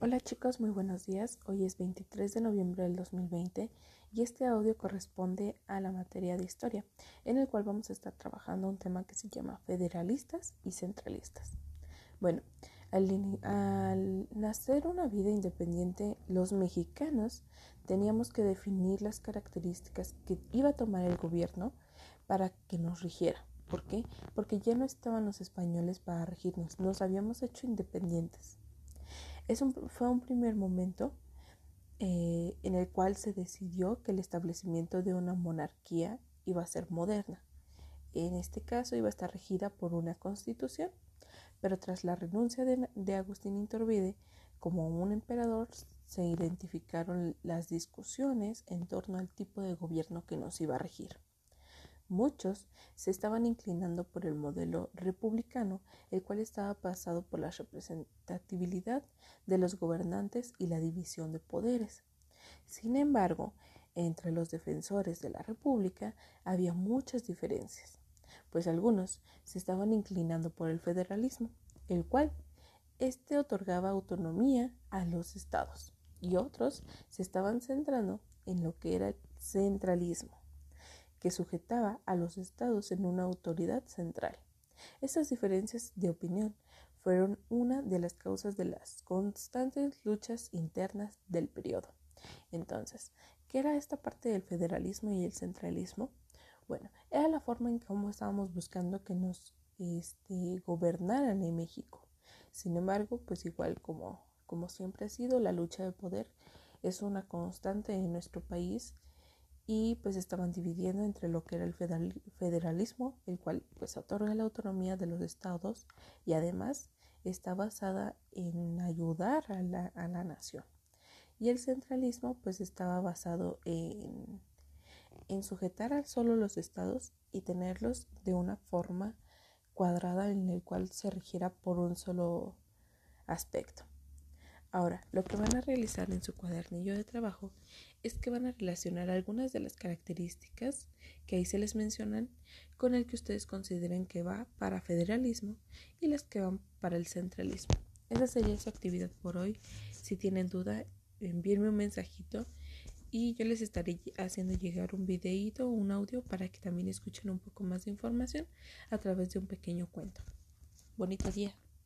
Hola chicos, muy buenos días. Hoy es 23 de noviembre del 2020 y este audio corresponde a la materia de historia, en el cual vamos a estar trabajando un tema que se llama federalistas y centralistas. Bueno, al, nacer una vida independiente, los mexicanos teníamos que definir las características que iba a tomar el gobierno para que nos rigiera. ¿Por qué? Porque ya no estaban los españoles para regirnos, nos habíamos hecho independientes fue un primer momento eh, en el cual se decidió que el establecimiento de una monarquía iba a ser moderna. En este caso iba a estar regida por una constitución, pero tras la renuncia de, de Agustín Iturbide como un emperador se identificaron las discusiones en torno al tipo de gobierno que nos iba a regir. Muchos se estaban inclinando por el modelo republicano, el cual estaba basado por la representatividad de los gobernantes y la división de poderes. Sin embargo, entre los defensores de la República había muchas diferencias, pues algunos se estaban inclinando por el federalismo, el cual éste otorgaba autonomía a los estados, y otros se estaban centrando en lo que era el centralismo que sujetaba a los estados en una autoridad central. Estas diferencias de opinión fueron una de las causas de las constantes luchas internas del periodo. Entonces, ¿qué era esta parte del federalismo y el centralismo? Bueno, era la forma en cómo estábamos buscando que nos este, gobernaran en México. Sin embargo, pues igual como, como siempre ha sido, la lucha de poder es una constante en nuestro país y pues estaban dividiendo entre lo que era el federalismo, el cual pues otorga la autonomía de los estados y además está basada en ayudar a la, a la nación. Y el centralismo pues estaba basado en, en sujetar a solo los estados y tenerlos de una forma cuadrada en el cual se regiera por un solo aspecto. Ahora, lo que van a realizar en su cuadernillo de trabajo es que van a relacionar algunas de las características que ahí se les mencionan con el que ustedes consideren que va para federalismo y las que van para el centralismo. Esa sería su actividad por hoy. Si tienen duda, envíenme un mensajito y yo les estaré haciendo llegar un videíto o un audio para que también escuchen un poco más de información a través de un pequeño cuento. Bonito día.